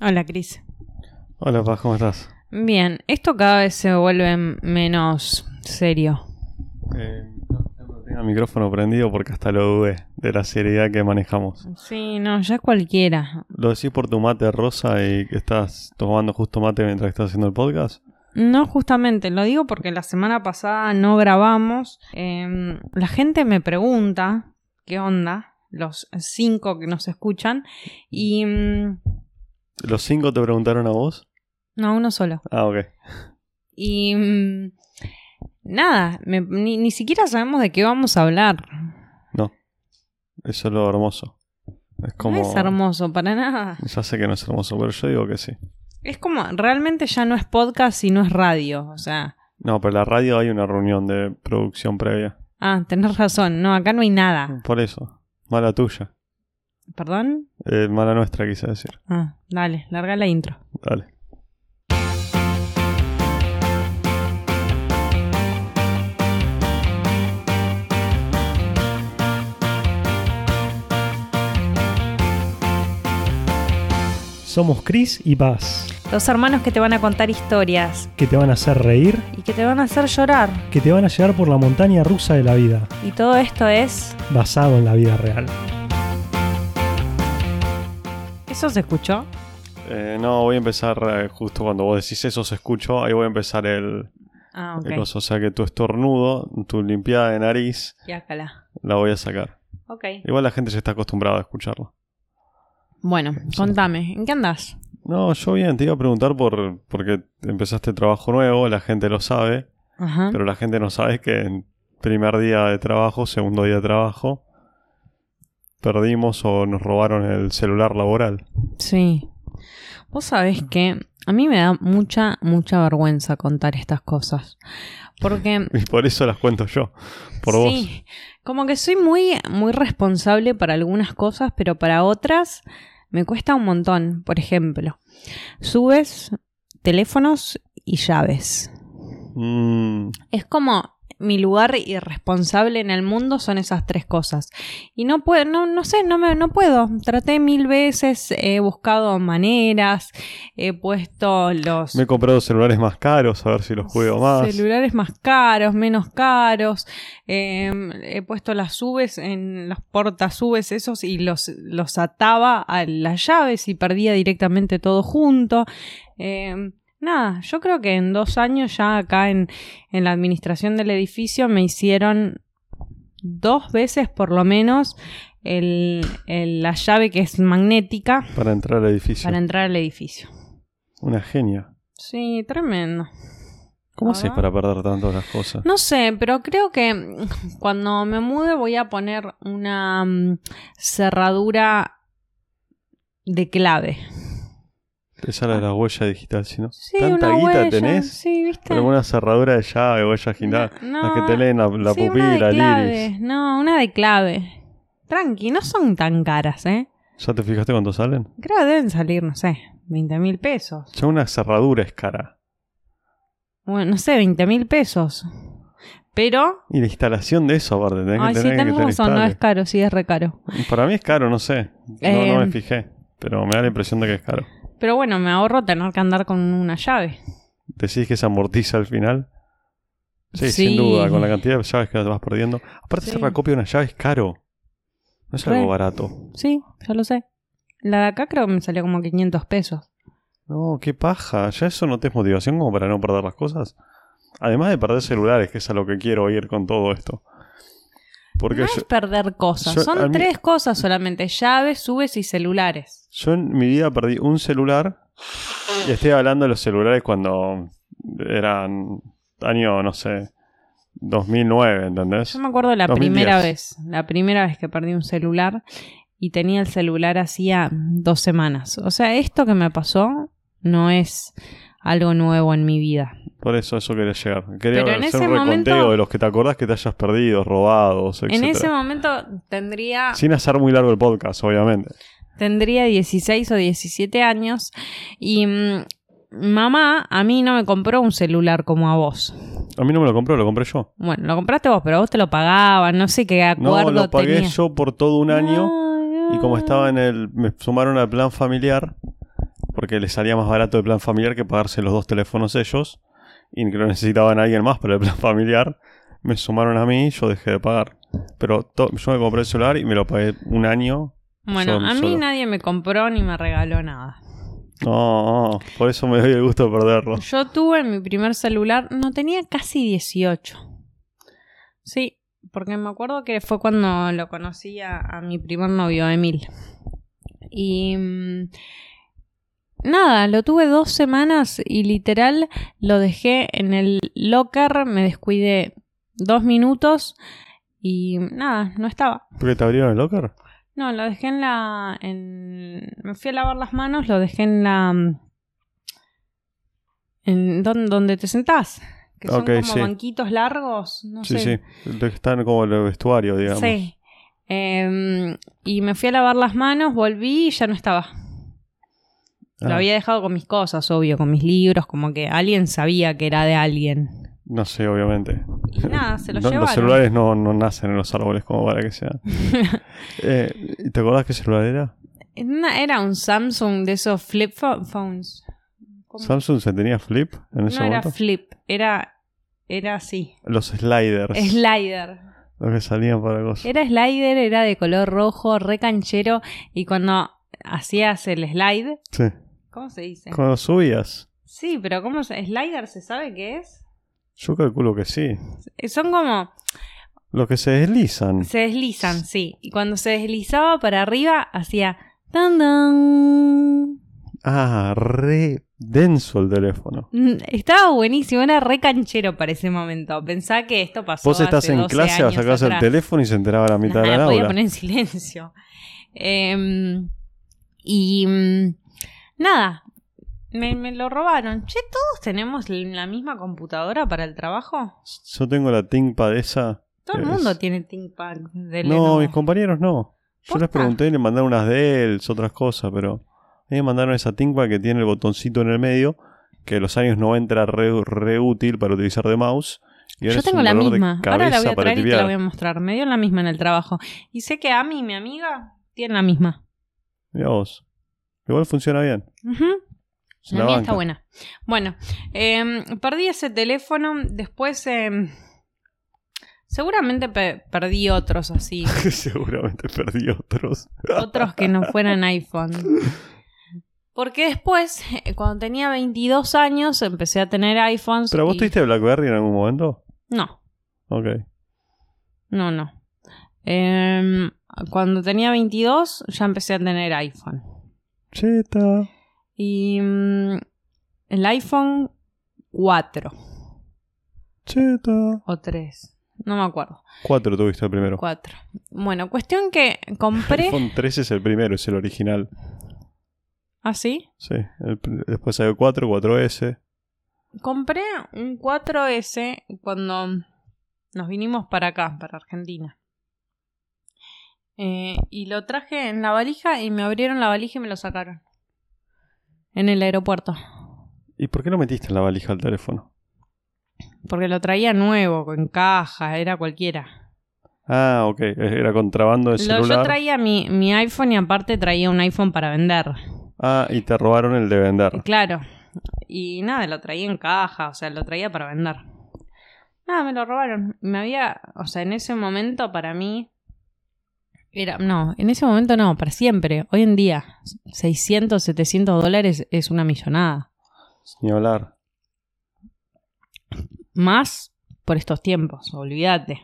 Hola, Cris. Hola, Paz, ¿cómo estás? Bien, esto cada vez se vuelve menos serio. Eh, no tengo el micrófono prendido porque hasta lo dudé de la seriedad que manejamos. Sí, no, ya cualquiera. ¿Lo decís por tu mate rosa y que estás tomando justo mate mientras estás haciendo el podcast? No, justamente, lo digo porque la semana pasada no grabamos. Em, la gente me pregunta qué onda, los cinco que nos escuchan, y... mm, ¿Los cinco te preguntaron a vos? no, uno solo. Ah, ok. Y... mm, nada, me- ni, ni siquiera sabemos de qué vamos a hablar. No. Eso es lo hermoso. Es como... No es hermoso, para nada. Ya sé que no es hermoso, pero yo digo que sí. Es como, realmente ya no es podcast y no es radio, o sea... No, pero en la radio hay una reunión de producción previa. Ah, tenés razón, no, acá no hay nada. Por eso. Mala tuya. ¿Perdón? Eh, mala nuestra, quise decir. Ah, dale, larga la intro. Dale. Somos Chris y Paz, Dos hermanos que te van a contar historias que te van a hacer reír, y que te van a hacer llorar. que te van a llevar por la montaña rusa de la vida, Y todo esto es... basado en la vida real. ¿Eso se escuchó? Eh, no, voy a empezar eh, justo cuando vos decís eso, se escuchó. Ahí voy a empezar el, Ah, ok. el coso. O sea que tu estornudo, tu limpiada de nariz, Y acá la voy a sacar. Ok. Igual la gente ya está acostumbrada a escucharlo. Bueno, contame, ¿en qué andás? No, yo bien, te iba a preguntar por porque empezaste trabajo nuevo, la gente lo sabe, Ajá. pero la gente no sabe que en primer día de trabajo, segundo día de trabajo, perdimos o nos robaron el celular laboral. Sí. Vos sabés que a mí me da mucha, mucha vergüenza contar estas cosas. Porque Y por eso las cuento yo, por vos. sí, como que soy muy, muy responsable para algunas cosas, pero para otras me cuesta un montón. Por ejemplo, subes teléfonos y llaves. Mm, Es como mi lugar irresponsable en el mundo son esas tres cosas. Y no puedo, no, no sé, no me, no puedo. Traté mil veces, he buscado maneras, he puesto los me he comprado celulares más caros, a ver si los juego más. celulares más caros, menos caros. eh, he puesto las subes en los portasubes esos y los, los ataba a las llaves y perdía directamente todo junto. Eh, nada, yo creo que en dos años ya acá en, en la administración del edificio me hicieron dos veces por lo menos el, el- la llave que es magnética Para entrar al edificio. para entrar al edificio. Una genia. Sí, tremendo. ¿Cómo haces para perder tanto las cosas? No sé, pero creo que cuando me mude voy a poner una mm, cerradura de clave. Esa era la huella digital, si no. Sí, ¿Tanta una guita huella, tenés? Sí, ¿viste? Pero una cerradura de llave, huella digital. No, las que te leen la, la sí, una pupila, de clave. iris. No, una de clave. Tranqui, no son tan caras, ¿eh? ¿Ya te fijaste cuánto salen? Creo que deben salir, no sé, 20 mil pesos. Ya una cerradura es cara. Bueno, no sé, 20 mil pesos. Pero... Y la instalación de eso, aparte, tenés Ay, que sí, tener que tenés tener razón, no es caro, sí es re caro. Para mí es caro, no sé. No, Eh, no me fijé. Pero me da la impresión de que es caro. Pero bueno, me ahorro tener que andar con una llave. ¿Decís que se amortiza al final? Sí, Sí. sin duda, con la cantidad de llaves que vas perdiendo. Aparte, Sí. hacer la copia de una llave es caro. No es Re. algo barato. Sí, ya lo sé. La de acá creo que me salió como 500 pesos. No, qué paja. ¿Ya eso no te es motivación como para no perder las cosas? Además de perder celulares, que es a lo que quiero ir con todo esto. Porque no yo, es perder cosas, yo- son mí- tres cosas solamente, llaves, subes y celulares. yo en mi vida perdí un celular. Y estoy hablando de los celulares cuando eran año, no sé, 2009, ¿entendés? Yo me acuerdo la 2010. primera vez, la primera vez que perdí un celular y tenía el celular hacía dos semanas. O sea, esto que me pasó no es algo nuevo en mi vida. Por eso eso quería llegar. Quería Pero en hacer ese un reconteo momento- de los que te acordás que te hayas perdido, robados, etc. En ese momento tendría, Sin hacer muy largo el podcast, obviamente. tendría 16 o 17 años y mm, mamá a mí no me compró un celular como a vos. A mí no me lo compró, lo compré yo. Bueno, lo compraste vos, pero vos te lo pagaban, no sé qué acuerdo No, lo pagué tenía. yo por todo un año. No, Y como estaba en el. Me sumaron al plan familiar. Porque les salía más barato el plan familiar que pagarse los dos teléfonos ellos y que lo necesitaban a alguien más para el plan familiar. Me sumaron a mí, yo dejé de pagar. Pero yo me compré el celular y me lo pagué un año. Bueno, a mí solo- nadie me compró ni me regaló nada. No, por eso me doy el gusto de perderlo. Yo tuve mi primer celular, no tenía casi 18. Sí, porque me acuerdo que fue cuando lo conocí a, a mi primer novio, Emil. Y mm, nada, lo tuve dos semanas y literal lo dejé en el locker, me descuidé dos minutos y nada, no estaba. ¿Por qué te abrieron el locker? No, lo dejé en la. En... Me fui a lavar las manos, lo dejé en la. En don- donde te sentás. Que son Ok, como sí. banquitos largos. No Sí, sé. sí. Están como en el vestuario, digamos. Sí. Em, y me fui a lavar las manos, volví y ya no estaba. Lo Ah, había dejado con mis cosas, obvio, con mis libros, como que alguien sabía que era de alguien. No sé, obviamente. Y nada, se lo No- llevaron. los celulares no, no nacen en los árboles como para que sean. eh, ¿Te acordás qué celular era? Era un Samsung de esos flip pho- phones. ¿Cómo? ¿Samsung se tenía flip en ese no era momento? flip, era. Era así. Los sliders. Slider. Los que salían para cosas. Era slider, era de color rojo, re canchero. Y cuando hacías el slide, Sí. ¿Cómo se dice? Cuando subías. Sí, pero ¿cómo se ¿Slider se sabe qué es? Yo calculo que sí. Son como. Los que se deslizan. Se deslizan, sí. Y cuando se deslizaba para arriba, hacía. Tan, tan. Ah, re denso el teléfono. Mm, Estaba buenísimo, era re canchero para ese momento. Pensá que esto pasó. Vos estás hace en 12 clase, años sacás el teléfono y se enteraba a la mitad Nada, de la podía aula. poner en silencio. Em, y mm, nada, me, me lo robaron. Che, ¿todos tenemos la misma computadora para el trabajo? Yo tengo la ThinkPad esa. Todo el Es- mundo tiene ThinkPad de No, Lenovo. mis compañeros no. Yo les pregunté y le mandaron unas Dell, otras cosas, pero a mí me mandaron esa ThinkPad que tiene el botoncito en el medio, que en los años 90 era re, re útil para utilizar de mouse. Y Yo tengo la de misma. Ahora la voy a traer y te la voy a mostrar. Me dio la misma en el trabajo. Y sé que Ami, mi amiga, tiene la misma. Mirá vos. Igual funciona bien. Ujú. Se La la mía banca. está buena. Bueno, em, perdí ese teléfono. Después, em, seguramente pe- perdí otros así. Seguramente perdí otros. otros que no fueran iPhone. Porque después, eh, cuando tenía 22 años, empecé a tener iPhones. ¿Pero vos y- tuviste BlackBerry en algún momento? No, Ok. no, no. Em, cuando tenía 22, ya empecé a tener iPhone. Cheta. Y mm, el iPhone 4 Cheta. o 3. No me acuerdo. Cuatro tuviste el primero. 4. Bueno, cuestión que compré. iPhone 13 es el primero, es el original. ¿Ah, sí? Sí. el después salió 4, 4S. Compré un 4S cuando nos vinimos para acá, para Argentina. Eh, y lo traje en la valija y me abrieron la valija y me lo sacaron. En el aeropuerto. ¿Y por qué no metiste en la valija el teléfono? Porque lo traía nuevo, con caja, era cualquiera. Ah, ok. Era contrabando de Lo- celular. yo traía mi, mi iPhone y aparte traía un iPhone para vender. Ah, y te robaron el de vender. Claro. Y nada, lo traía en caja, o sea, lo traía para vender. Nada, me lo robaron. Me había, o sea, en ese momento para mí era, no, en ese momento no, para siempre. Hoy en día, 600, 700 dólares es una millonada. Ni hablar. Más por estos tiempos, olvídate.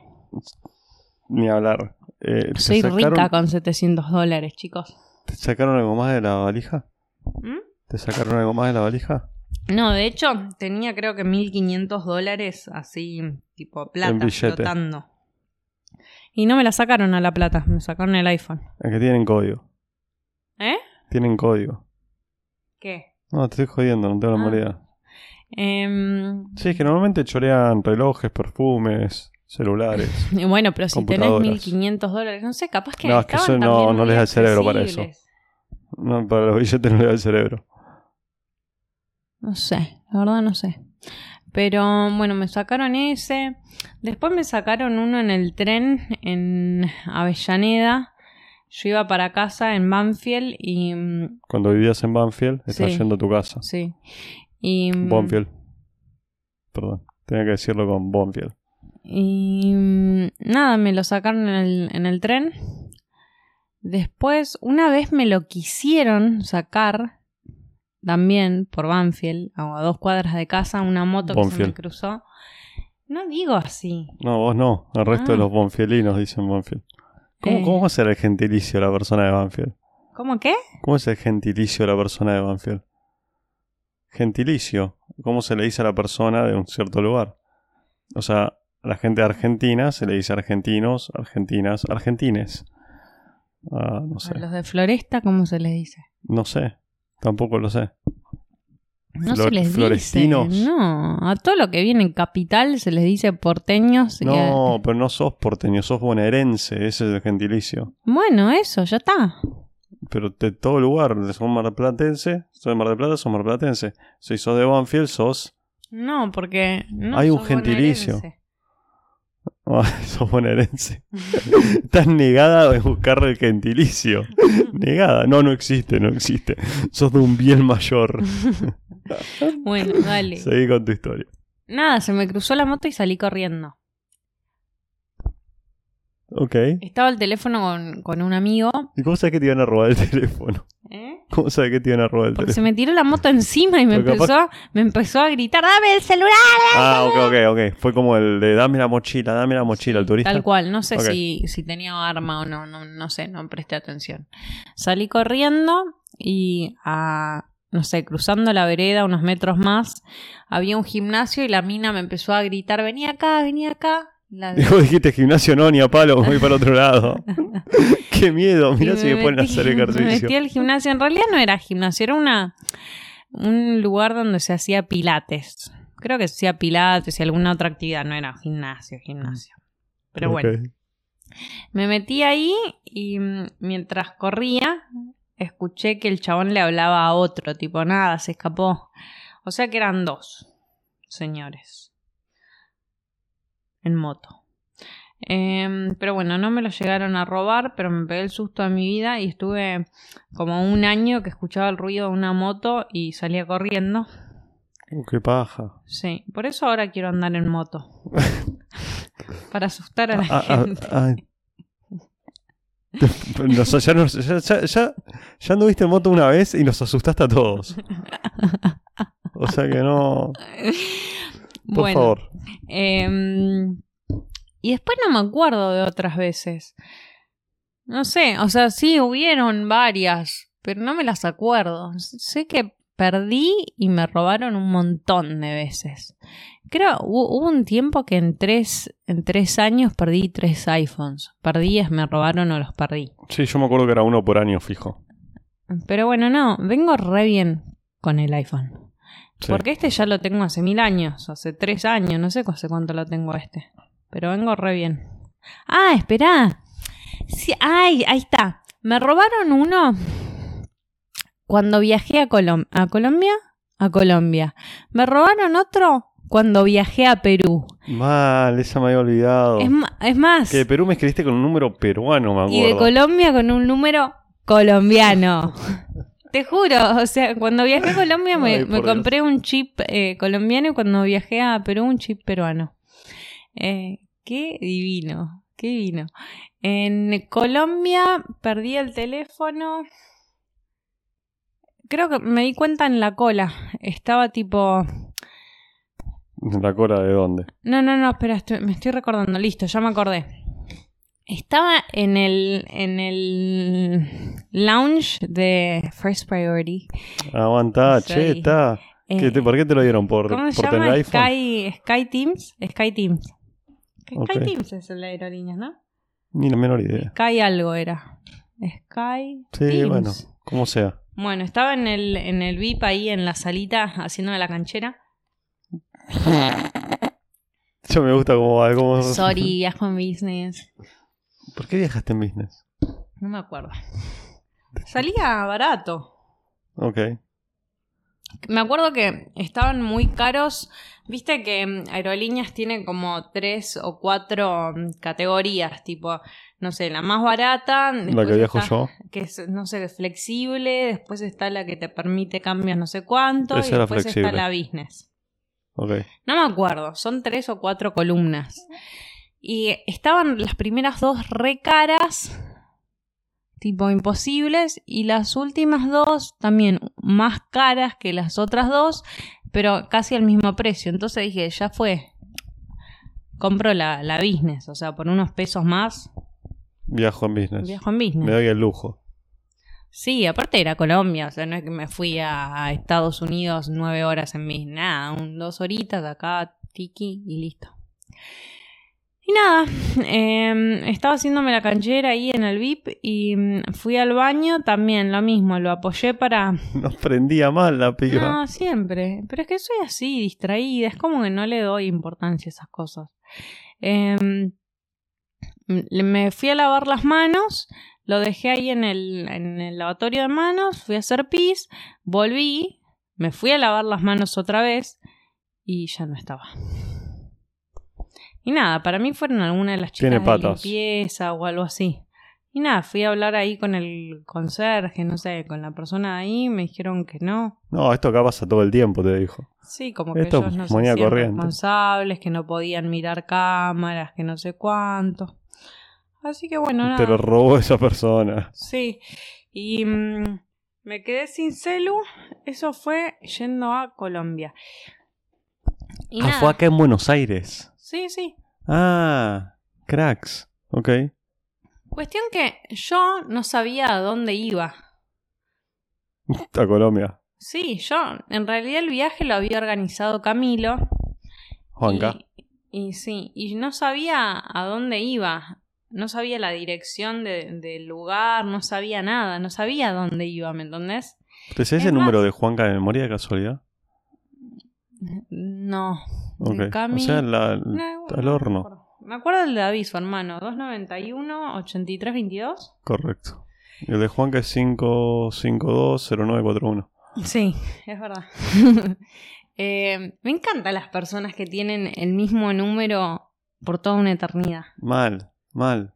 Ni hablar. Eh, ¿te Soy sacaron- rica con 700 dólares, chicos. ¿Te sacaron algo más de la valija? ¿Mm? ¿Te sacaron algo más de la valija? No, de hecho, tenía creo que 1500 dólares así, tipo plata, flotando. Y no me la sacaron a la plata, me sacaron el iPhone. Es que tienen código. ¿Eh? Tienen código. ¿Qué? No, te estoy jodiendo, no tengo la Ah. Em, Sí, es que normalmente chorean relojes, perfumes, celulares. bueno, pero si tenés Computadoras. 1500 dólares, no sé, capaz que. No, es que eso no- les da el cerebro para accesibles. No, para los billetes no le da el cerebro. No sé, la verdad no sé. Pero bueno, me sacaron ese. Después me sacaron uno en el tren en Avellaneda. Yo iba para casa en Banfield y... mm, Cuando vivías en Banfield, estás Sí. yendo a tu casa. Sí. Y, mm, Bonfield. Perdón, tenía que decirlo con Bonfield. Y mm, nada, me lo sacaron en el, en el tren. Después, una vez me lo quisieron sacar también por Banfield, a dos cuadras de casa, una moto que se me Banfield. cruzó. No digo así. No, vos no. El resto de Ah. los bonfielinos dicen Bonfield. ¿Cómo, Eh. ¿Cómo va a ser el gentilicio de la persona de Banfield? ¿Cómo qué? ¿Cómo es el gentilicio de la persona de Banfield? Gentilicio. ¿Cómo se le dice a la persona de un cierto lugar? O sea, a la gente de Argentina se le dice argentinos, argentinas, argentines. Ah, no sé. A los de Floresta, ¿cómo se les dice? No sé. Tampoco lo sé. No Flor- se les florestinos. dice. No, a todo lo que viene en capital se les dice porteños. a- No, pero no sos porteño, sos bonaerense. Ese es el gentilicio. Bueno, eso, ya está. Pero de todo lugar, sos marplatense, sos de Mar del Plata, sos marplatense. Si sos de Banfield, sos, No, porque no Hay un gentilicio. bonaerense. Ah, sos bonaerense. Estás negada en buscar el gentilicio. Negada. No, no existe, no existe. Sos de un bien mayor. Bueno, dale. Seguí con tu historia. Nada, se me cruzó la moto y salí corriendo. Ok. Estaba el teléfono con, con un amigo. ¿Y cómo sabes que te iban a robar el teléfono? ¿eh? ¿Cómo sabes que te iban a robar el Porque se teléfono? me tiró la moto encima y me Pero capaz- empezó, me empezó a gritar, dame el celular. Ah, ok, ok, ok. Fue como el de dame la mochila, dame la mochila, el turista. Tal cual, no sé Ok. si, si tenía arma o no, no, no sé, no presté atención. Salí corriendo y a, no sé, cruzando la vereda unos metros más, había un gimnasio y la mina me empezó a gritar, vení acá, vení acá. La- Y vos dijiste gimnasio no, ni a palo, voy para otro lado. Qué miedo, mirá si me metí- hacer Me ejercicio. metí al gimnasio, en realidad no era gimnasio, era una, un lugar donde se hacía pilates. Creo que se hacía pilates y alguna otra actividad, no era gimnasio, gimnasio. Pero bueno. Me metí ahí y mm, mientras corría, escuché que el chabón le hablaba a otro, tipo, nada, se escapó. O sea que eran dos señores en moto. Em, pero bueno, no me lo llegaron a robar, pero me pegué el susto de mi vida y estuve como un año que escuchaba el ruido de una moto y salía corriendo. Uh, qué paja. Sí, por eso ahora quiero andar en moto. Para asustar a la Ah, ah, gente. Nos- ya, nos- ya, ya, ya, ya anduviste en moto una vez y nos asustaste a todos. O sea que no. Por bueno, favor. Em, y después no me acuerdo de otras veces. No sé, o sea, sí hubieron varias, pero no me las acuerdo. Sé que perdí y me robaron un montón de veces. Creo, hu- hubo un tiempo que en tres, en tres años perdí tres iPhones. Perdí, es me robaron o los perdí. Sí, yo me acuerdo que era uno por año fijo. Pero bueno, no, vengo re bien con el iPhone. Sí. Porque este ya lo tengo hace mil años, hace tres años, no sé hace cuánto lo tengo este. Pero vengo re bien. Ah, esperá. Sí, ay, ahí está. Me robaron uno cuando viajé a, Colom- a Colombia. A Colombia. Me robaron otro cuando viajé a Perú. Mal, esa me había olvidado. Es, es más. Que de Perú me escribiste con un número peruano, me Y de acuerdo. Colombia con un número colombiano. Te juro, o sea, cuando viajé a Colombia me, Ay, compré un chip eh, colombiano y cuando viajé a Perú un chip peruano. Eh, qué divino, qué divino. En Colombia perdí el teléfono. Creo que me di cuenta en la cola. Estaba tipo... ¿La cola de dónde? No, no, no, espera, estoy- me estoy recordando. Listo, ya me acordé. Estaba en el, en el lounge de First Priority. Aguantá, Soy- che, está. ¿Qué Eh, ¿Por qué te lo dieron? ¿Por, ¿Cómo se por tener llama? iPhone? Sky, Sky Teams. Sky Teams. Sky. Teams es el de aerolíneas, ¿no? Ni la menor idea. Sky algo era. Sky Sí, Teams. bueno, como sea. Bueno, estaba en el, en el VIP ahí en la salita haciendo la canchera. Yo me gusta cómo va. Cómo... Sorry, viajo en business. ¿Por qué viajaste en business? No me acuerdo. Salía barato. Ok. Me acuerdo que estaban muy caros. Viste que mm, Aerolíneas tiene como tres o cuatro mm, categorías, tipo, no sé, la más barata. La que viajo está- yo. Que es, no sé, flexible. Después está la que te permite cambios no sé cuánto. Esa y después flexible. está la business. Ok. No me acuerdo, son tres o cuatro columnas. Y estaban las primeras dos re caras, tipo imposibles, y las últimas dos también más caras que las otras dos, pero casi al mismo precio. Entonces dije, ya fue. Compro la, la business, o sea, por unos pesos más, Viajo en business. viajo en business. Me doy el lujo. Sí, aparte era Colombia, o sea, no es que me fui a Estados Unidos nueve horas en mis, nada, un, dos horitas acá, tiki y listo. Y nada, eh, estaba haciéndome la canchera ahí en el VIP y mm, fui al baño, también lo mismo, lo apoyé para... Nos prendía mal la piba. No, siempre, pero es que soy así, distraída, es como que no le doy importancia a esas cosas. Eh, me fui a lavar las manos, lo dejé ahí en el, en el lavatorio de manos, fui a hacer pis, volví, me fui a lavar las manos otra vez y ya no estaba. Y nada, para mí fueron algunas de las Tiene chicas de patas. limpieza o algo así. Y nada, fui a hablar ahí con el conserje, no sé, con la persona ahí, me dijeron que no. No, esto acá pasa todo el tiempo, te dijo. Sí, como que Esto ellos no se hacían responsables, que no podían mirar cámaras, que no sé cuánto. Así que bueno, nada. Te lo robó esa persona. Sí. Y mm, me quedé sin celu. Eso fue yendo a Colombia. Y ah, nada. fue acá en Buenos Aires. Sí, sí. Ah, cracks. Ok. Cuestión que yo no sabía a dónde iba. A Colombia. Sí, yo en realidad el viaje lo había organizado Camilo. Juanca. Y, y sí, y no sabía a dónde iba. No sabía la dirección de- del lugar, no sabía nada, no sabía a dónde iba, ¿me entendés? ¿Te sabes es el número de Juanca de memoria de casualidad? No. De Ok. Cami- O sea, la, No, bueno, al horno. Me acuerdo del de David, su hermano, 291 83 22. Correcto. El de Juanca es 5520941. Sí, es verdad. Eh, me encantan las personas que tienen el mismo número por toda una eternidad. Mal, mal.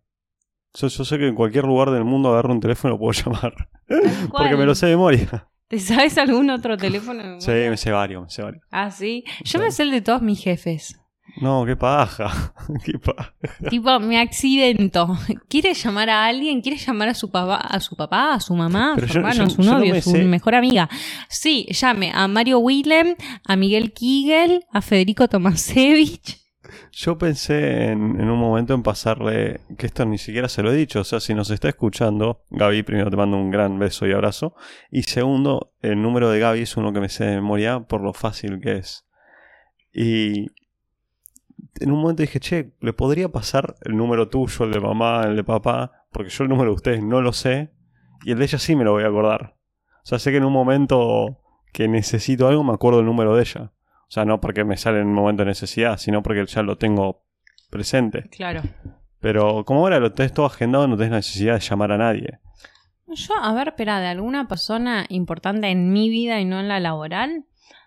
Yo, yo sé que en cualquier lugar del mundo agarro un teléfono y puedo llamar. Porque me lo sé de memoria. ¿Te sabes algún otro teléfono? Sí, me sé varios, me sé varios. Ah, sí. Yo Sí. me sé el de todos mis jefes. No, qué paja. qué paja. tipo, me accidento. ¿Quiere llamar a alguien? ¿Quiere llamar a su papá, a su papá, a su mamá, a su yo- hermano, yo- a su novio, a su sé- mejor amiga? Sí, llame a Mario Willem, a Miguel Kigel, a Federico Tomasevich. Yo pensé en, un momento en pasarle, que esto ni siquiera se lo he dicho, o sea, si nos está escuchando, Gaby, primero te mando un gran beso y abrazo, y segundo, el número de Gaby es uno que me sé de memoria por lo fácil que es. Y en un momento dije, che, le podría pasar el número tuyo, el de mamá, el de papá, porque yo el número de ustedes no lo sé, y el de ella sí me lo voy a acordar. O sea, sé que en un momento que necesito algo me acuerdo el número de ella. O sea, no porque me sale en un momento de necesidad, sino porque ya lo tengo presente. Claro. Pero como ahora lo tenés todo agendado, no tenés necesidad de llamar a nadie. Yo, a ver, espera, de alguna persona importante en mi vida y no en la laboral,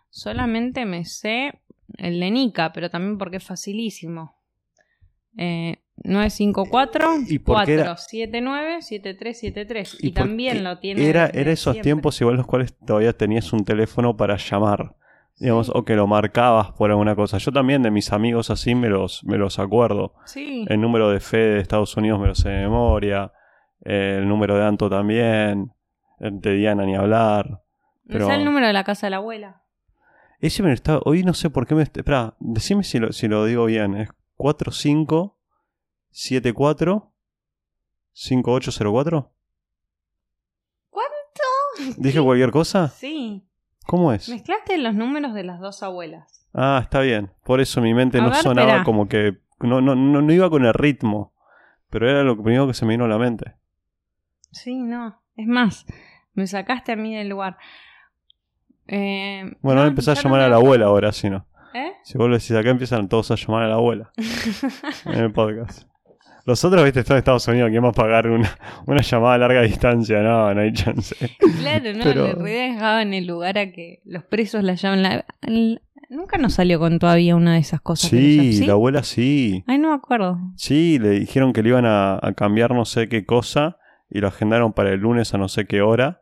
solamente me sé el de Nika, pero también porque es facilísimo. Eh, 954 ¿Y por qué era- 479 7373 y, también lo tiene Era, esos siempre. tiempos igual los cuales todavía tenías un teléfono para llamar. Digamos, o que lo marcabas por alguna cosa. Yo también de mis amigos así me los, me los acuerdo. Sí. El número de Fede de Estados Unidos me lo sé de memoria. eh, El número de Anto también. De Diana ni hablar. Pero- sé el número de la casa de la abuela. Ese me lo está. Hoy no sé por qué me. Espera, decime si lo, si lo digo bien. Es 4574 5804. ¿Cuánto? ¿Dije cualquier cosa? Sí. ¿Cómo es? Mezclaste los números de las dos abuelas. Ah, está bien. Por eso mi mente A no ver, sonaba como que. No, no, no, no iba con el ritmo. Pero era lo primero que se me vino a la mente. Sí, no. Es más, me sacaste a mí del lugar. Eh, Bueno, no, empezás a llamar a la abuela ahora, si no. ¿Eh? Si vos lo decís acá, empiezan todos a llamar a la abuela. en el podcast. Los otros, viste, están en Estados Unidos, que vamos a pagar una, una llamada a larga distancia. No, no hay chance. Claro, no, Pero- le redejaban el lugar a que los presos la llamen. La... Nunca nos salió con todavía una de esas cosas. que Sí, llaman- la abuela sí. Ay, no me acuerdo. Sí, le dijeron que le iban a, a cambiar no sé qué cosa y lo agendaron para el lunes a no sé qué hora.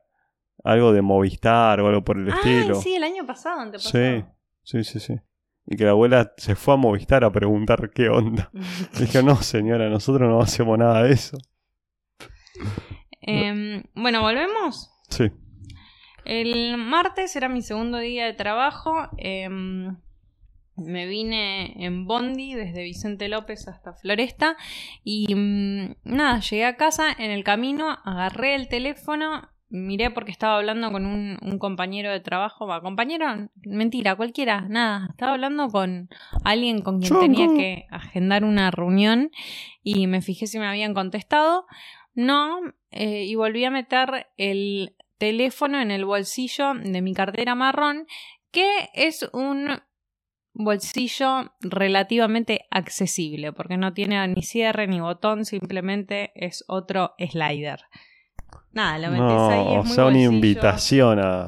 Algo de Movistar o algo por el Ay, estilo. sí, el año pasado, antepasado. Sí, sí, sí, sí. Y que la abuela se fue a Movistar a preguntar qué onda. Dije, no, señora, nosotros no hacemos nada de eso. Em, bueno, volvemos. Sí. El martes era mi segundo día de trabajo. em, me vine en Bondi desde Vicente López hasta Floresta. Y mm, nada, llegué a casa. En el camino agarré el teléfono. Miré porque estaba hablando con un, un compañero de trabajo. Va, compañero, mentira, cualquiera, nada. Estaba hablando con alguien con quien Chongo. tenía que agendar una reunión. Y me fijé si me habían contestado. No, eh, y volví a meter el teléfono en el bolsillo de mi cartera marrón, que es un bolsillo relativamente accesible, porque no tiene ni cierre ni botón, simplemente es otro slider. Nada, lo metes No, ahí. Es o muy sea, una bolsillo. invitación a...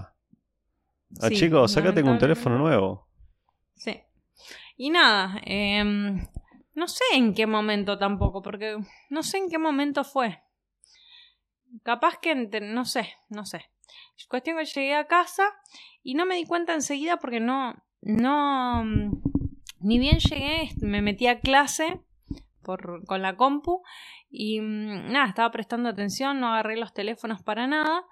a Sí, chicos, sácate un teléfono nuevo. Sí. Y nada, em, no sé en qué momento tampoco, porque no sé en qué momento fue. Capaz que, no sé, no sé. Cuestión que llegué a casa y no me di cuenta enseguida porque no, no, mm, ni bien llegué, me metí a clase por, con la compu y mm, nada, estaba prestando atención, no agarré los teléfonos para nada.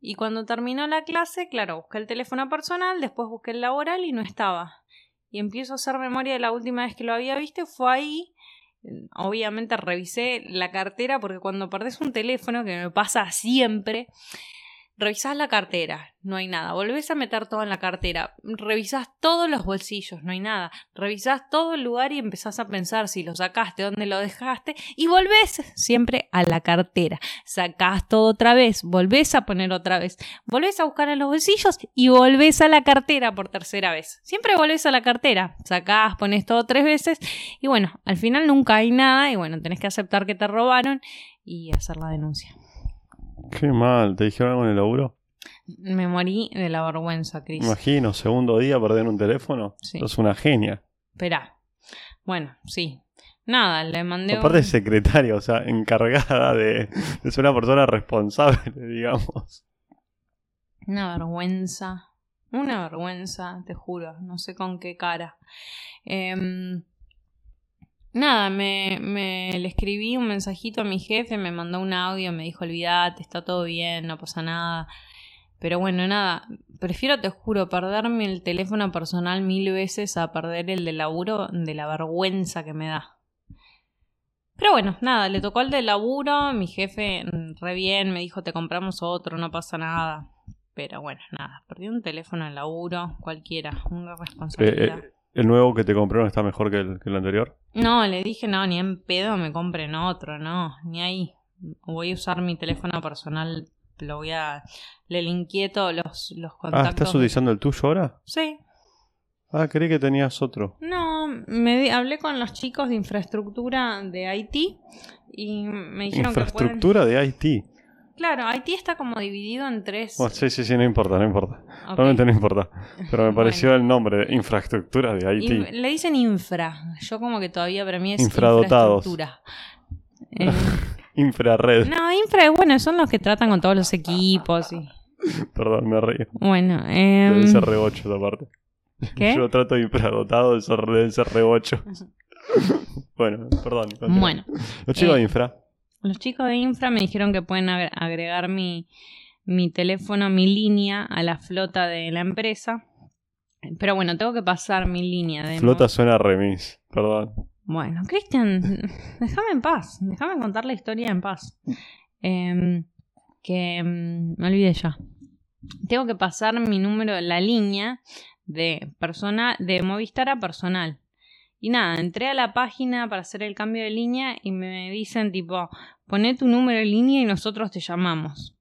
Y cuando terminó la clase, claro, busqué el teléfono personal, después busqué el laboral y no estaba. Y empiezo a hacer memoria de la última vez que lo había visto, fue ahí. Obviamente revisé la cartera porque cuando perdés un teléfono, que me pasa siempre, revisás la cartera, no hay nada. Volvés a meter todo en la cartera, revisás todos los bolsillos, no hay nada. Revisás todo el lugar y empezás a pensar si lo sacaste, dónde lo dejaste, y volvés siempre a la cartera. Sacás todo otra vez, volvés a poner otra vez, volvés a buscar en los bolsillos y volvés a la cartera por tercera vez. Siempre volvés a la cartera, sacás, pones todo tres veces y bueno, al final nunca hay nada y bueno, tenés que aceptar que te robaron y hacer la denuncia. Qué mal, ¿te dijeron algo en el laburo? Me morí de la vergüenza, Cris. Imagino, segundo día perder un teléfono. Sí. Sos una genia. Esperá. Bueno, sí. Nada, le mandé Aparte un- secretaria, o sea, encargada de, ser una persona responsable, digamos. Una vergüenza. Una vergüenza, te juro. No sé con qué cara. Em, nada, me, me le escribí un mensajito a mi jefe, me mandó un audio, me dijo, olvídate, está todo bien, no pasa nada. Pero bueno, nada, prefiero, te juro, perderme el teléfono personal mil veces a perder el de laburo de la vergüenza que me da. Pero bueno, nada, le tocó el de laburo, mi jefe mm, re bien, me dijo, te compramos otro, no pasa nada. Pero bueno, nada, perdí un teléfono en laburo, cualquiera, una Eh, responsabilidad. eh, ¿El nuevo que te compraron está mejor que el, que el anterior? No, le dije, no, ni en pedo me compren otro, no, ni ahí. Voy a usar mi teléfono personal, lo voy a... Le inquieto los, los Ah, contactos. ¿estás utilizando el tuyo ahora? Sí. Ah, creí que tenías otro. No, me di- hablé con los chicos de infraestructura de Haití y me dijeron que Infraestructura de IT. Claro, Haití está como dividido en tres... Oh, sí, sí, sí, no importa, no importa. Ok. Realmente no importa. Pero me Bueno. pareció el nombre de infraestructura de IT. Inf- le dicen infra. Yo como que todavía para mí es Infradotados. infraestructura. Eh, Infrared. no, infra, bueno, son los que tratan con todos los equipos y... Perdón, me río. Bueno, em, Debe ser re 8 esa parte. ¿qué? Yo trato de infradotado, eso debe ser re 8. bueno, perdón. continúa. Bueno, Los chicos eh, de infra. Los chicos de infra me dijeron que pueden agre- agregar mi, mi teléfono, mi línea a la flota de la empresa. Pero bueno, tengo que pasar mi línea de... Flota suena a remis. Perdón. Bueno, Cristian, déjame en paz, déjame contar la historia en paz. Em, que em, me olvidé ya. Tengo que pasar mi número, la línea de persona, de Movistar a personal. Y nada, entré a la página para hacer el cambio de línea y me dicen tipo, poné tu número de línea y nosotros te llamamos.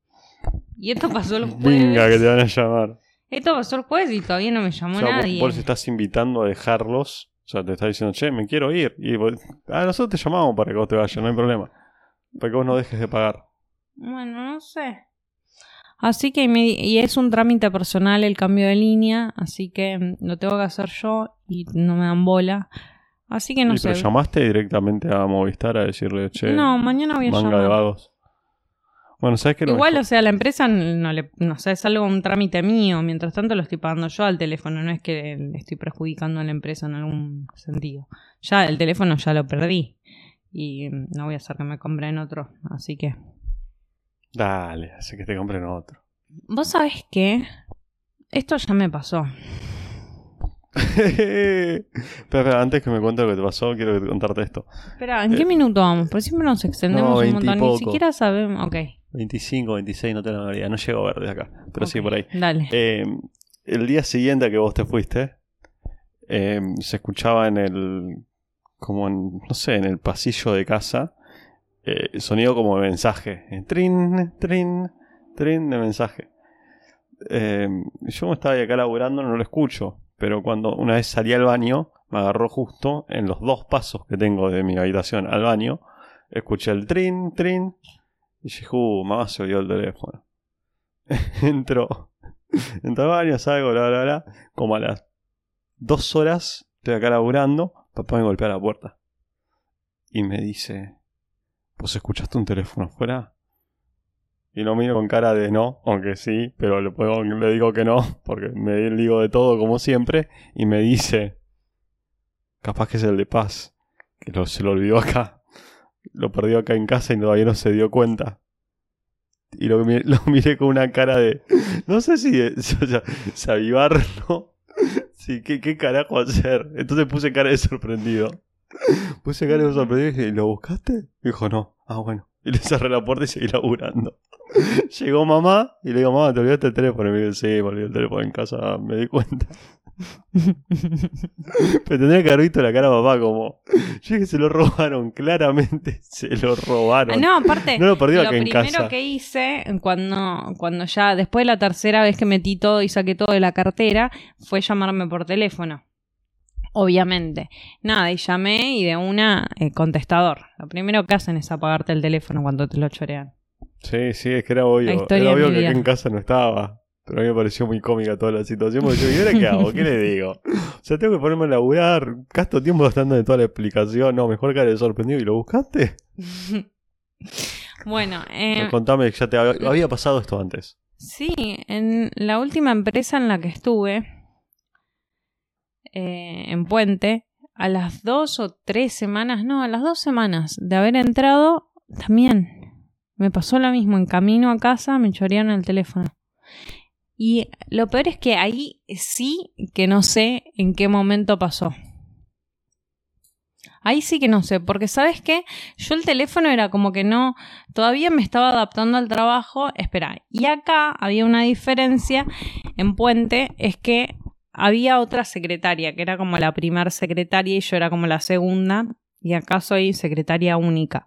Y esto pasó el jueves. Venga, que te van a llamar. Esto pasó el jueves y todavía no me llamó O sea, vos- nadie. vos, estás invitando a dejarlos. O sea, te está diciendo, che, me quiero ir. Y vos, ah, nosotros te llamamos para que vos te vayas, no hay problema. Para que vos no dejes de pagar. Bueno, no sé. Así que me- y es un trámite personal el cambio de línea, así que lo tengo que hacer yo y no me dan bola. Así que no y sé. pero llamaste directamente a Movistar a decirle, che, No, mañana voy a manga llamar. de vagos. Bueno, ¿sabes qué? Igual, o sea, la empresa no le, no sé, es algo, un trámite mío. Mientras tanto lo estoy pagando yo al teléfono, no es que le estoy perjudicando a la empresa en algún sentido. Ya el teléfono ya lo perdí y no voy a hacer que me compren otro, así que. Dale, hace que te compren otro. ¿Vos sabés qué? Esto ya me pasó. espera, antes que me cuente lo que te pasó, quiero contarte esto. Espera, ¿en qué minuto vamos? Porque siempre nos extendemos No, un 20 y montón. Ni siquiera sabemos. Ok. 25, 26, no tengo la realidad. No llego a ver desde acá, pero sí ok, por ahí. Dale. Eh, el día siguiente a que vos te fuiste, eh, se escuchaba en el. como en. no sé, en el pasillo de casa, eh, sonido como de mensaje. Eh, Trin, trin, trin de mensaje. Eh, yo me estaba acá laburando, no lo escucho, pero cuando una vez salí al baño, me agarró justo en los dos pasos que tengo de mi habitación al baño. Escuché el trin, trin. Y dije, uh, mamá se oyó el teléfono. Entró. Entro al baño, salgo, bla, bla, bla. Como a las dos horas, estoy acá laburando, papá me golpea la puerta. Y me dice, ¿vos escuchaste un teléfono afuera? Y lo miro con cara de no, aunque sí, pero le, digo que no, porque me digo de todo como siempre. Y me dice, capaz que es el de paz, que se lo olvidó acá. Lo perdió acá en casa y todavía no se dio cuenta. Y lo, lo miré con una cara de, no sé si, o sea. Sí, ¿qué, ¿qué carajo hacer? Entonces puse cara de sorprendido. Puse cara de sorprendido y dije, ¿lo buscaste? Dijo, no. Ah, bueno. Y le cerré la puerta y seguí laburando. Llegó mamá y le digo, mamá, ¿te olvidaste el teléfono? Y me dice, sí, me olvidé el teléfono en casa, me di cuenta. Pero tendría que haber visto la cara de papá como, yo dije, se lo robaron, claramente se lo robaron. Ah, no, aparte, No lo perdió lo acá en primero casa. que hice cuando, cuando ya, después de la tercera vez que metí todo y saqué todo de la cartera, fue llamarme por teléfono. Obviamente. Nada, y llamé y de una eh, contestador. Lo primero que hacen es apagarte el teléfono cundo te lo chorean. Sí, sí, es que era obvio. Era obvio que vida. en casa no estaba. Pero a mí me pareció muy cómica toda la situación. Porque yo, ¿y ahora qué hago? ¿Qué le digo? O sea, tengo que ponerme a laburar. Gasto tiempo gastando de toda la explicación. No, mejor cara de sorprendido. ¿Y lo buscaste? bueno, eh, Contame, ya te había, había pasado esto antes. Sí, en la última empresa en la que estuve, eh, en Puente, a las dos o tres semanas, no, a las dos semanas de haber entrado, también me pasó lo mismo. En camino a casa me chorearon el teléfono. Y lo peor es que ahí sí que no sé en qué momento pasó. Ahí sí que no sé, porque sabes qué, yo el teléfono era como que no, todavía me estaba adaptando al trabajo. Espera, y acá había una diferencia en Puente, es que había otra secretaria, que era como la primer secretaria y yo era como la segunda, y acá soy secretaria única.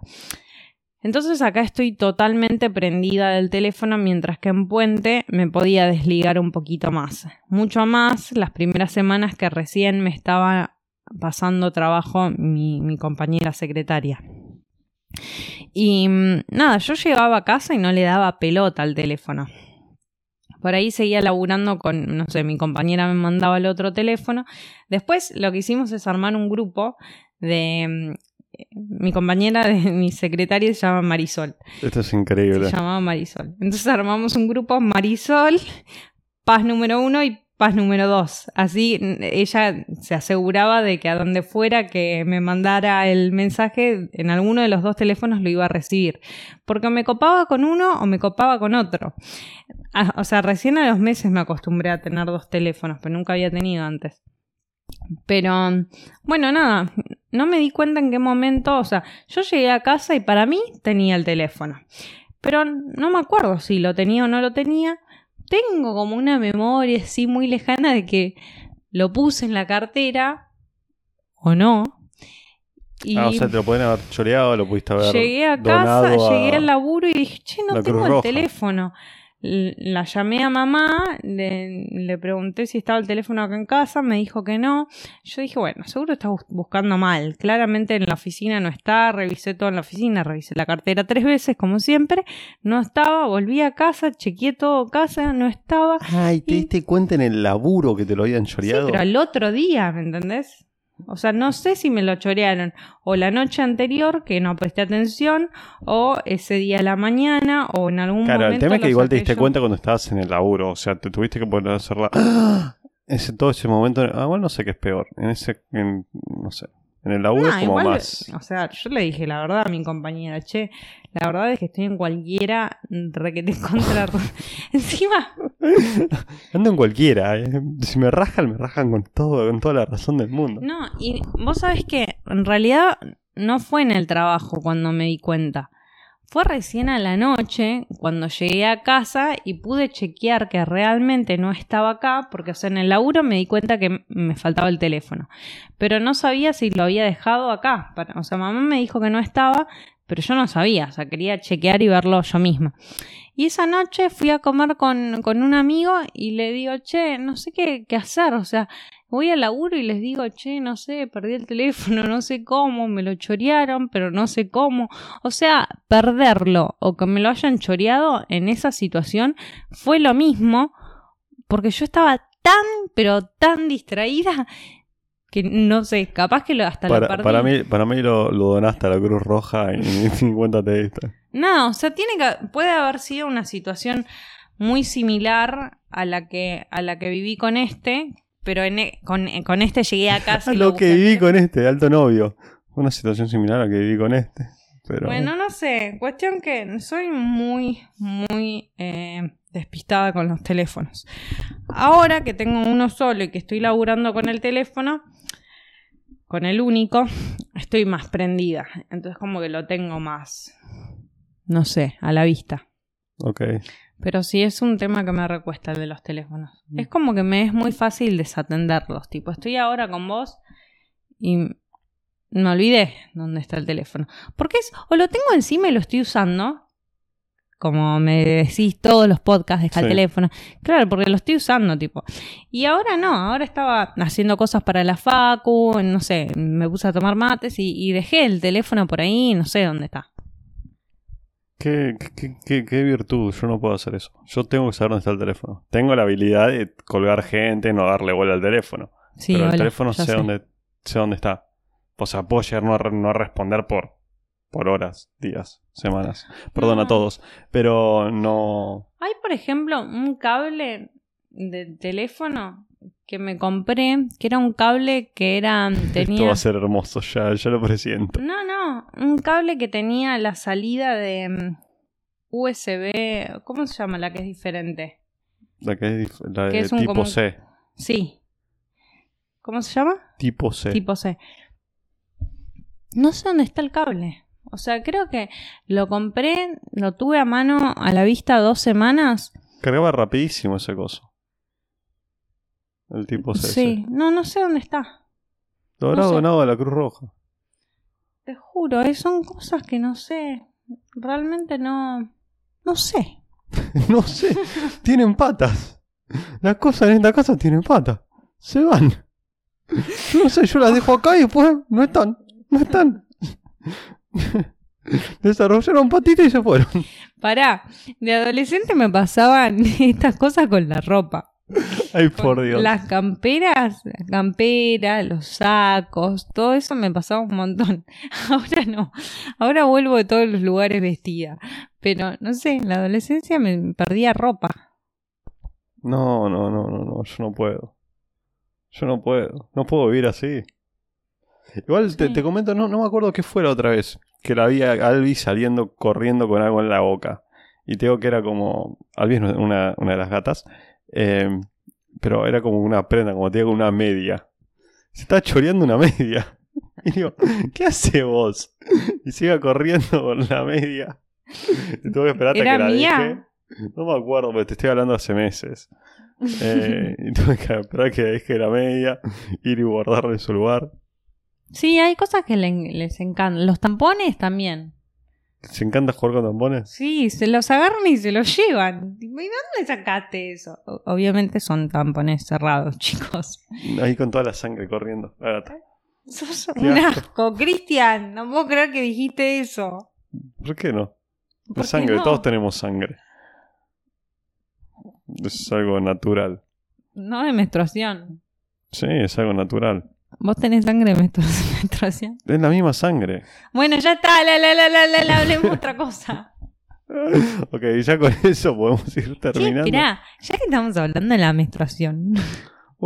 Entonces acá estoy totalmente prendida del teléfono, mientras que en Puente me podía desligar un poquito más. Mucho más las primeras semanas que recién me estaba pasando trabajo mi, mi compañera secretaria. Y mm, nada, yo llegaba a casa y no le daba pelota al teléfono. Por ahí seguía laburando con, no sé, mi compañera me mandaba el otro teléfono. Después lo que hicimos es armar un grupo de... mm, Mi compañera de mi secretaria se llama Marisol. Esto es Se increíble. llamaba Marisol. Entonces armamos un grupo Marisol, paz número uno y paz número dos. Así ella se aseguraba de que a donde fuera que me mandara el mensaje, en alguno de los dos teléfonos lo iba a recibir. Porque me copaba con uno o me copaba con otro. Ah, O sea, recién a los meses me acostumbré a tener dos teléfonos, pero nunca había tenido antes. Pero, bueno, nada, no me di cuenta en qué momento, o sea, yo llegué a casa y para mí tenía el teléfono. Pero no me acuerdo si lo tenía o no lo tenía. Tengo como una memoria así muy lejana de que lo puse en la cartera o no. Y Ah, o sea, te lo pueden haber choreado, lo pudiste haber llegué a casa, a- llegué al laburo y dije, che, no tengo el teléfono. La llamé a mamá, le, le pregunté si estaba el teléfono acá en casa, me dijo que no. Yo dije, bueno, seguro está bus- buscando mal. Claramente en la oficina no está, revisé todo en la oficina, revisé la cartera tres veces, como siempre, no estaba, volví a casa, chequeé todo casa, no estaba. Ay, ¿te Y- diste cuenta en el laburo que te lo habían Sí, choreado? pero al otro día, ¿me entendés? O sea, no sé si me lo chorearon o la noche anterior, que no presté atención, o ese día a la mañana, o en algún Claro, momento. el tema es que igual te diste yo. cuenta cuando estabas en el laburo. O sea, te tuviste que poner a hacerla. ¡Ah! Ese, todo ese momento. Ah, bueno, no sé qué es peor. En ese. en- no sé. En el laburo No, es como igual, más. O sea, yo le dije la verdad a mi compañera, che, la verdad es que estoy en cualquiera requete contra. Encima, Ando en cualquiera. eh. Si me rajan, me rajan con todo, con toda la razón del mundo. no, y vos sabés que en realidad no fue en el trabajo cuando me di cuenta. Fue recién a la noche cuando llegué a casa y pude chequear que realmente no estaba acá, porque o sea, en el laburo me di cuenta que me faltaba el teléfono. Pero no sabía si lo había dejado acá. O sea, mamá me dijo que no estaba, pero yo no sabía. O sea, quería chequear y verlo yo misma. Y esa noche fui a comer con, con un amigo y le digo, che, no sé qué, qué hacer. O sea, voy al laburo y les digo, che, no sé, perdí el teléfono, no sé cómo, me lo chorearon, pero no sé cómo. O sea, perderlo o que me lo hayan choreado en esa situación fue lo mismo porque yo estaba tan, pero tan distraída que no sé, capaz que lo, hasta lo Para, perdí. para mí, para mí lo, lo donaste a la Cruz Roja y ni cuenta te diste. No, o sea, tiene que, puede haber sido una situación muy similar a la que, a la que viví con este, pero en, e- con, con este llegué a casa. y lo lo que viví con este, alto novio. Una situación similar a la que viví con este. Pero Bueno, no sé, cuestión que soy muy, muy eh, despistada con los teléfonos. Ahora que tengo uno solo y que estoy laburando con el teléfono, con el único, estoy más prendida. Entonces como que lo tengo más, no sé, a la vista. ok. Pero sí es un tema que me recuesta el de los teléfonos. Es como que me es muy fácil desatenderlos. Tipo, estoy ahora con vos y me olvidé dónde está el teléfono. Porque es, o lo tengo encima y lo estoy usando, como me decís todos los podcasts, deja el teléfono. Claro, porque lo estoy usando, tipo. Y ahora no, ahora estaba haciendo cosas para la facu, no sé, me puse a tomar mates y, y dejé el teléfono por ahí, no sé dónde está. ¿Qué, qué, qué- qué virtud? Yo no puedo hacer eso. Yo tengo que saber dónde está el teléfono. Tengo la habilidad de colgar gente, no darle bola al teléfono. Sí, pero el teléfono sé, sé. Dónde, sé dónde está. O sea, puedo llegar no a, re- no a responder por, por horas, días, semanas. Perdón a No. todos. Pero no. Hay, por ejemplo, un cable de teléfono que me compré, que era un cable que era Esto tenía va a ser hermoso, ya, ya lo presiento. No, no, un cable que tenía la salida de mm, USB, ¿cómo se llama la que es diferente? La que es la Que de es un tipo C. Sí. ¿Cómo se llama? Tipo C. Tipo C. No sé dónde está el cable. O sea, creo que lo compré, lo tuve a mano a la vista dos semanas. Cargaba rapidísimo ese coso. El tipo C. Sí, no, no sé dónde está. Lo habrá no sé. donado a la Cruz Roja. Te juro, eh, son cosas que no sé. Realmente no. No sé. no sé. tienen patas. Las cosas en esta casa tienen patas. Se van. No sé, yo las dejo acá y después no están. No están. Desarrollaron patitas y se fueron. Pará, de adolescente me pasaban estas cosas con la ropa. Ay, por Dios. Las camperas, las camperas, los sacos, todo eso me pasaba un montón. Ahora no. Ahora vuelvo de todos los lugares vestida. Pero no sé, en la adolescencia me perdía ropa. No, no, no, no, no, yo no puedo. Yo no puedo. No puedo vivir así. Igual te, Sí. te comento, no, no me acuerdo qué fue la otra vez. Que la vi a Albi saliendo corriendo con algo en la boca. Y te digo que era como. Albi es una, una de las gatas. eh, pero era como una prenda, como te digo, una media. Se está choreando una media. Y digo, ¿qué hace vos? Y siga corriendo con la media. Y tuve que esperar hasta ¿Era que la mía? No me acuerdo, pero te estoy hablando hace meses. Eh, y tuve que esperar que deje la media, ir y guardarla en su lugar. Sí, hay cosas que le- les encantan. Los tampones también. ¿Se encanta jugar con tampones? Sí, se los agarran y se los llevan. ¿Y dónde sacaste eso? Obviamente son tampones cerrados, chicos. Ahí con toda la sangre corriendo. La gata. Sos un asco. asco, Cristian. No puedo creer que dijiste eso. ¿Por qué no? ¿Por La sangre, no? todos tenemos sangre. Es algo natural. No de menstruación. Sí, es algo natural. ¿Vos tenés sangre de menstru- menstruación? Es la misma sangre. Bueno, ya está, la, la, la, la, la, la, hablemos otra cosa. ok, ya con eso podemos ir Sí, terminando. esperá, ya que estamos hablando de la menstruación,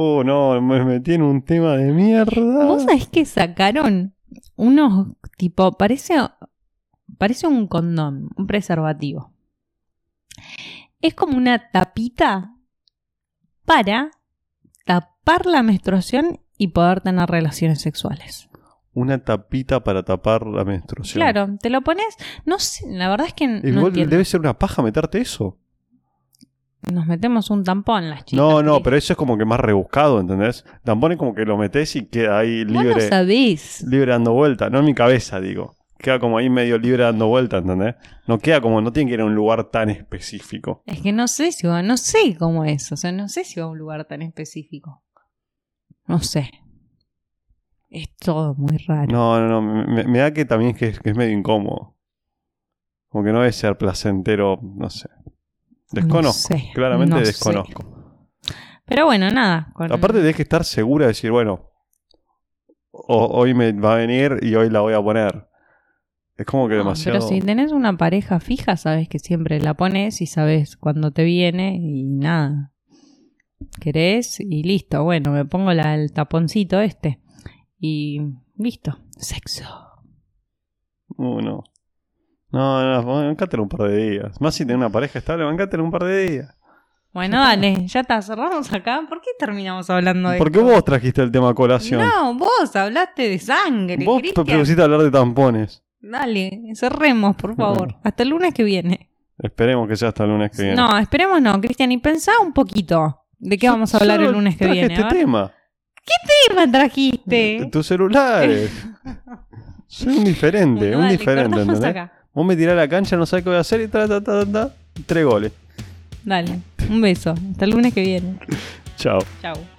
Oh, no, me metí en un tema de mierda. ¿vos sabés que sacaron unos, tipo, parece, parece un condón, un preservativo. Es como una tapita para tapar la menstruación y poder tener relaciones sexuales. Una tapita para tapar la menstruación. Claro, te lo pones, no sé, la verdad es que no Igual entiendo. debe ser una paja meterte eso. Nos metemos un tampón las chicas. No, no, ¿sí? pero eso es como que más rebuscado, ¿entendés? Tampón es como que lo metes y queda ahí Vos no libre, sabés. libre dando vuelta. No en mi cabeza, digo. Queda como ahí medio libre dando vuelta, ¿entendés? No queda como, no tiene que ir a un lugar tan específico. Es que no sé si va, no sé cómo es, o sea, no sé si va a un lugar tan específico. No sé. Es todo muy raro. No, no, no. Me, me da que también es que, es que es medio incómodo. Como que no debe ser placentero, no sé. Desconozco. No sé, Claramente no sé. desconozco. Pero bueno, nada. con- Aparte tenés que estar segura de decir, bueno, o- hoy me va a venir y hoy la voy a poner. Es como que No, demasiado... Pero si tenés una pareja fija, sabes que siempre la pones y sabes cuándo te viene y nada. Querés y listo. Bueno, me pongo la- el taponcito este. Y listo. Sexo. Uh, no. No, no, bancátelo un par de días. Más si tenés una pareja estable, bancátelo un par de días. Bueno, dale, ya está, cerramos acá. ¿Por qué terminamos hablando de Porque esto? vos trajiste el tema a colación. No, vos hablaste de sangre, vos Cristian. hablar de tampones. Dale, cerremos, por favor. Hasta el lunes que viene. Esperemos que sea hasta el lunes que viene. No, esperemos no, Cristian. Y pensá un poquito de qué vamos a hablar el lunes que viene. este tema. ¿Qué tema trajiste? Tus celulares. Soy un diferente, un diferente, ¿entendés? Vos me tirás a la cancha, no sabés qué voy a hacer y ta, ta, ta, ta, tres goles. Dale, un beso. Hasta el lunes que viene. Chao. Chau.